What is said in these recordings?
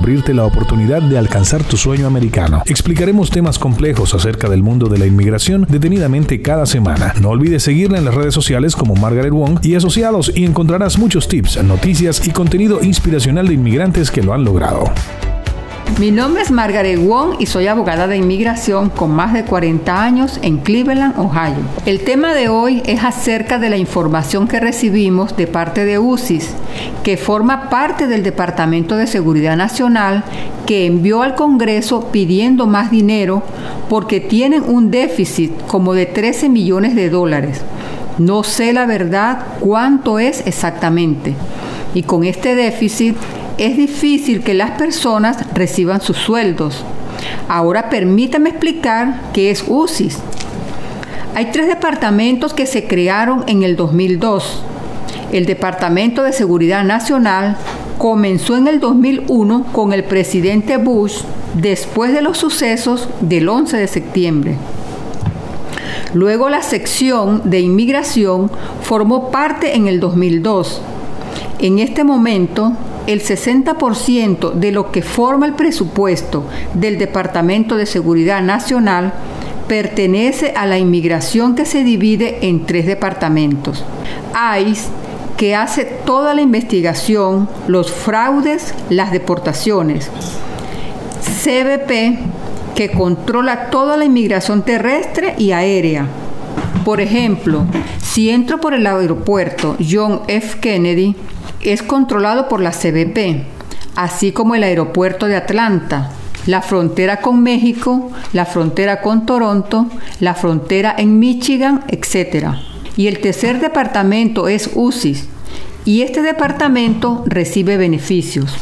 abrirte la oportunidad de alcanzar tu sueño americano. Explicaremos temas complejos acerca del mundo de la inmigración detenidamente cada semana. No olvides seguirla en las redes sociales como Margaret Wong y asociados y encontrarás muchos tips, noticias y contenido inspiracional de inmigrantes que lo han logrado. Mi nombre es Margaret Wong y soy abogada de inmigración con más de 40 años en Cleveland, Ohio. El tema de hoy es acerca de la información que recibimos de parte de UCIS, que forma parte del Departamento de Seguridad Nacional, que envió al Congreso pidiendo más dinero porque tienen un déficit como de 13 millones de dólares. No sé la verdad cuánto es exactamente. Y con este déficit es difícil que las personas reciban sus sueldos. Ahora permítame explicar qué es UCIS. Hay tres departamentos que se crearon en el 2002. El Departamento de Seguridad Nacional comenzó en el 2001 con el presidente Bush después de los sucesos del 11 de septiembre. Luego la sección de inmigración formó parte en el 2002. En este momento, el 60% de lo que forma el presupuesto del Departamento de Seguridad Nacional pertenece a la inmigración que se divide en tres departamentos. ICE, que hace toda la investigación, los fraudes, las deportaciones. CBP, que controla toda la inmigración terrestre y aérea. Por ejemplo, si entro por el aeropuerto John F. Kennedy, es controlado por la CBP, así como el aeropuerto de Atlanta, la frontera con México, la frontera con Toronto, la frontera en Michigan, etc. Y el tercer departamento es UCIS, y este departamento recibe beneficios.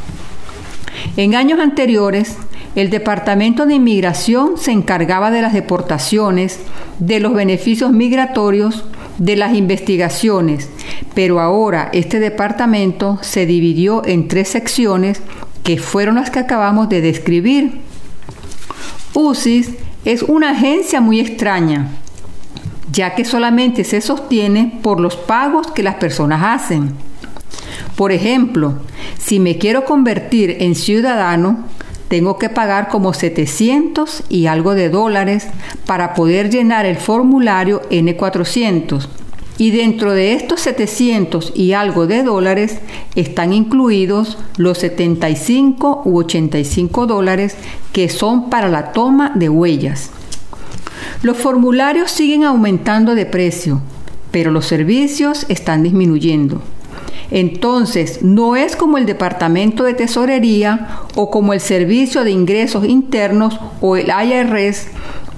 En años anteriores, el Departamento de Inmigración se encargaba de las deportaciones, de los beneficios migratorios, de las investigaciones, pero ahora este departamento se dividió en tres secciones que fueron las que acabamos de describir. UCIS es una agencia muy extraña, ya que solamente se sostiene por los pagos que las personas hacen. Por ejemplo, si me quiero convertir en ciudadano, tengo que pagar como 700 y algo de dólares para poder llenar el formulario N400. Y dentro de estos 700 y algo de dólares están incluidos los 75 u 85 dólares que son para la toma de huellas. Los formularios siguen aumentando de precio, pero los servicios están disminuyendo. Entonces, no es como el Departamento de Tesorería o como el Servicio de Ingresos Internos o el IRS,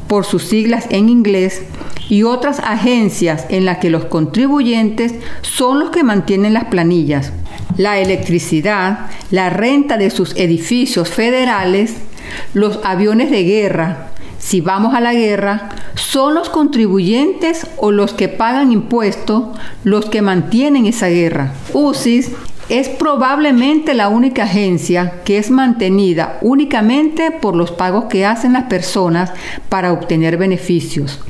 por sus siglas en inglés, y otras agencias en las que los contribuyentes son los que mantienen las planillas. La electricidad, la renta de sus edificios federales, los aviones de guerra, si vamos a la guerra, son los contribuyentes o los que pagan impuestos los que mantienen esa guerra. UCIS es probablemente la única agencia que es mantenida únicamente por los pagos que hacen las personas para obtener beneficios.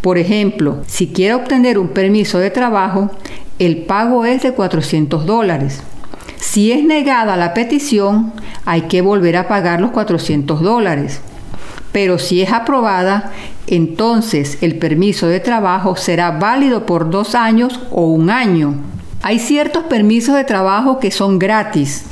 Por ejemplo, si quiere obtener un permiso de trabajo, el pago es de 400 dólares. Si es negada la petición, hay que volver a pagar los 400 dólares pero si es aprobada, entonces el permiso de trabajo será válido por dos años o un año. Hay ciertos permisos de trabajo que son gratis.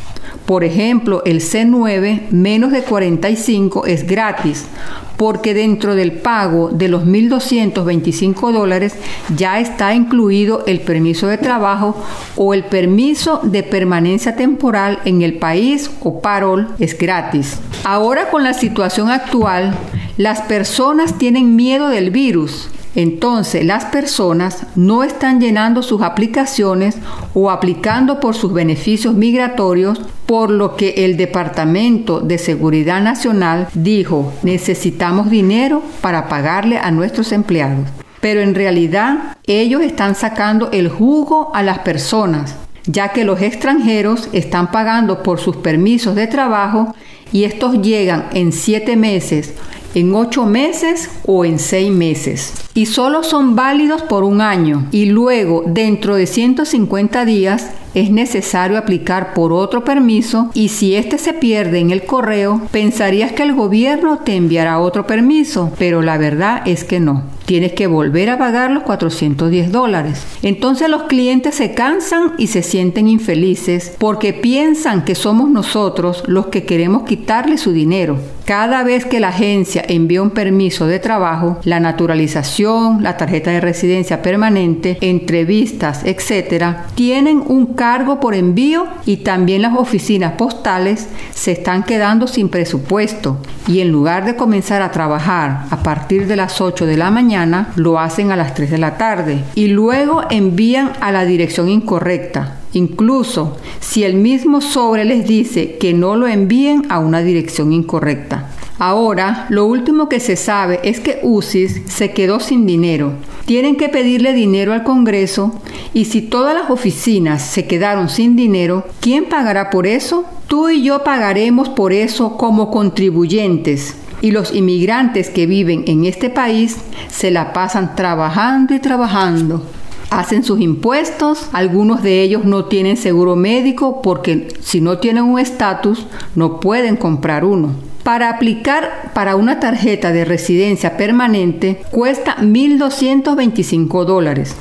Por ejemplo, el C9 menos de 45 es gratis, porque dentro del pago de los 1.225 dólares ya está incluido el permiso de trabajo o el permiso de permanencia temporal en el país o parol es gratis. Ahora con la situación actual, las personas tienen miedo del virus Entonces las personas no están llenando sus aplicaciones o aplicando por sus beneficios migratorios, por lo que el Departamento de Seguridad Nacional dijo necesitamos dinero para pagarle a nuestros empleados. Pero en realidad ellos están sacando el jugo a las personas, ya que los extranjeros están pagando por sus permisos de trabajo y estos llegan en siete meses en ocho meses o en seis meses. Y solo son válidos por un año y luego dentro de 150 días es necesario aplicar por otro permiso y si este se pierde en el correo, pensarías que el gobierno te enviará otro permiso, pero la verdad es que no. Tienes que volver a pagar los 410 dólares. Entonces los clientes se cansan y se sienten infelices porque piensan que somos nosotros los que queremos quitarle su dinero. Cada vez que la agencia envía un permiso de trabajo, la naturalización, la tarjeta de residencia permanente, entrevistas, etc., tienen un cargo por envío y también las oficinas postales se están quedando sin presupuesto y en lugar de comenzar a trabajar a partir de las 8 de la mañana, lo hacen a las 3 de la tarde y luego envían a la dirección incorrecta. Incluso si el mismo sobre les dice que no lo envíen a una dirección incorrecta. Ahora, lo último que se sabe es que UCIS se quedó sin dinero. Tienen que pedirle dinero al Congreso y si todas las oficinas se quedaron sin dinero, ¿quién pagará por eso? Tú y yo pagaremos por eso como contribuyentes. Y los inmigrantes que viven en este país se la pasan trabajando y trabajando hacen sus impuestos, algunos de ellos no tienen seguro médico porque si no tienen un estatus no pueden comprar uno. Para aplicar para una tarjeta de residencia permanente cuesta 1.225 dólares.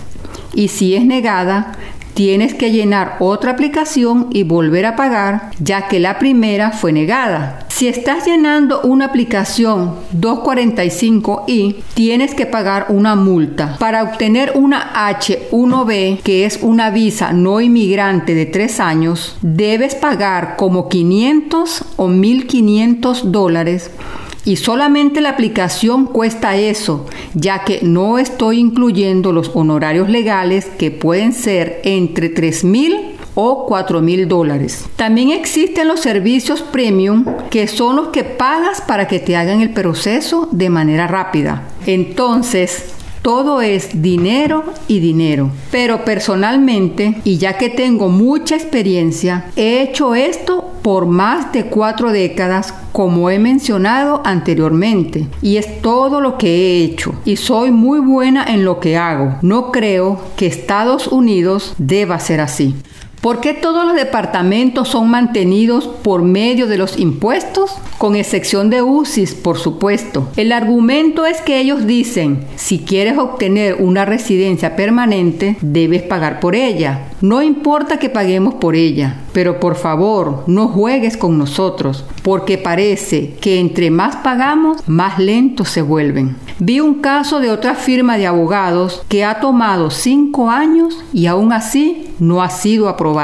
Y si es negada tienes que llenar otra aplicación y volver a pagar ya que la primera fue negada. Si estás llenando una aplicación 245i, tienes que pagar una multa. Para obtener una H1B, que es una visa no inmigrante de 3 años, debes pagar como 500 o 1500 dólares y solamente la aplicación cuesta eso, ya que no estoy incluyendo los honorarios legales que pueden ser entre 3 mil o 4 mil dólares. También existen los servicios premium que son los que pagas para que te hagan el proceso de manera rápida. Entonces, todo es dinero y dinero. Pero personalmente, y ya que tengo mucha experiencia, he hecho esto por más de cuatro décadas, como he mencionado anteriormente. Y es todo lo que he hecho. Y soy muy buena en lo que hago. No creo que Estados Unidos deba ser así. ¿Por qué todos los departamentos son mantenidos por medio de los impuestos? Con excepción de UCIS, por supuesto. El argumento es que ellos dicen, si quieres obtener una residencia permanente, debes pagar por ella. No importa que paguemos por ella, pero por favor, no juegues con nosotros, porque parece que entre más pagamos, más lentos se vuelven. Vi un caso de otra firma de abogados que ha tomado cinco años y aún así no ha sido aprobado.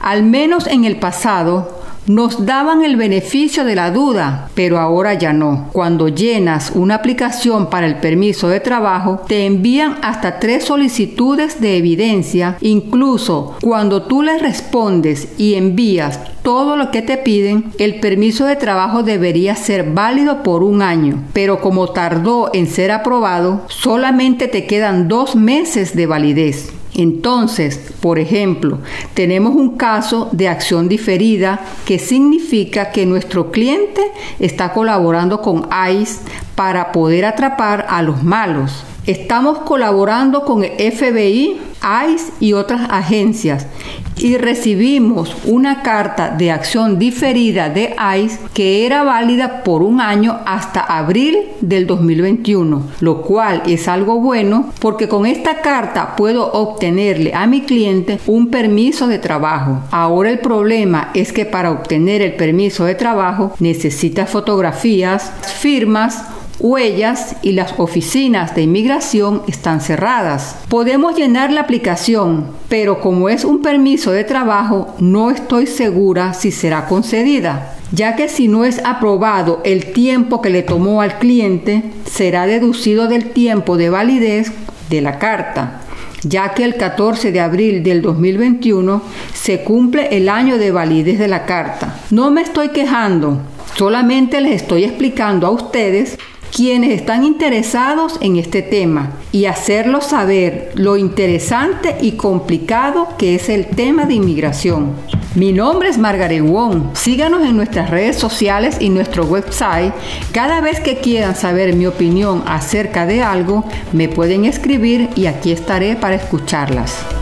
Al menos en el pasado, nos daban el beneficio de la duda, pero ahora ya no. Cuando llenas una aplicación para el permiso de trabajo, te envían hasta tres solicitudes de evidencia. Incluso cuando tú les respondes y envías todo lo que te piden, el permiso de trabajo debería ser válido por un año, pero como tardó en ser aprobado, solamente te quedan dos meses de validez. Entonces, por ejemplo, tenemos un caso de acción diferida que significa que nuestro cliente está colaborando con ICE para poder atrapar a los malos. Estamos colaborando con el FBI, ICE y otras agencias y recibimos una carta de acción diferida de ICE que era válida por un año hasta abril del 2021, lo cual es algo bueno porque con esta carta puedo obtenerle a mi cliente un permiso de trabajo. Ahora el problema es que para obtener el permiso de trabajo necesita fotografías, firmas, huellas y las oficinas de inmigración están cerradas. Podemos llenar la aplicación, pero como es un permiso de trabajo, no estoy segura si será concedida. ya que si no es aprobado el tiempo que le tomó al cliente, será deducido del tiempo de validez de la carta, ya que el 14 de abril del 2021 se cumple el año de validez de la carta. No me estoy quejando, solamente les estoy explicando a ustedes quienes están interesados en este tema y hacerlos saber lo interesante y complicado que es el tema de inmigración. Mi nombre es Margaret Wong. Síganos en nuestras redes sociales y nuestro website. Cada vez que quieran saber mi opinión acerca de algo, me pueden escribir y aquí estaré para escucharlas.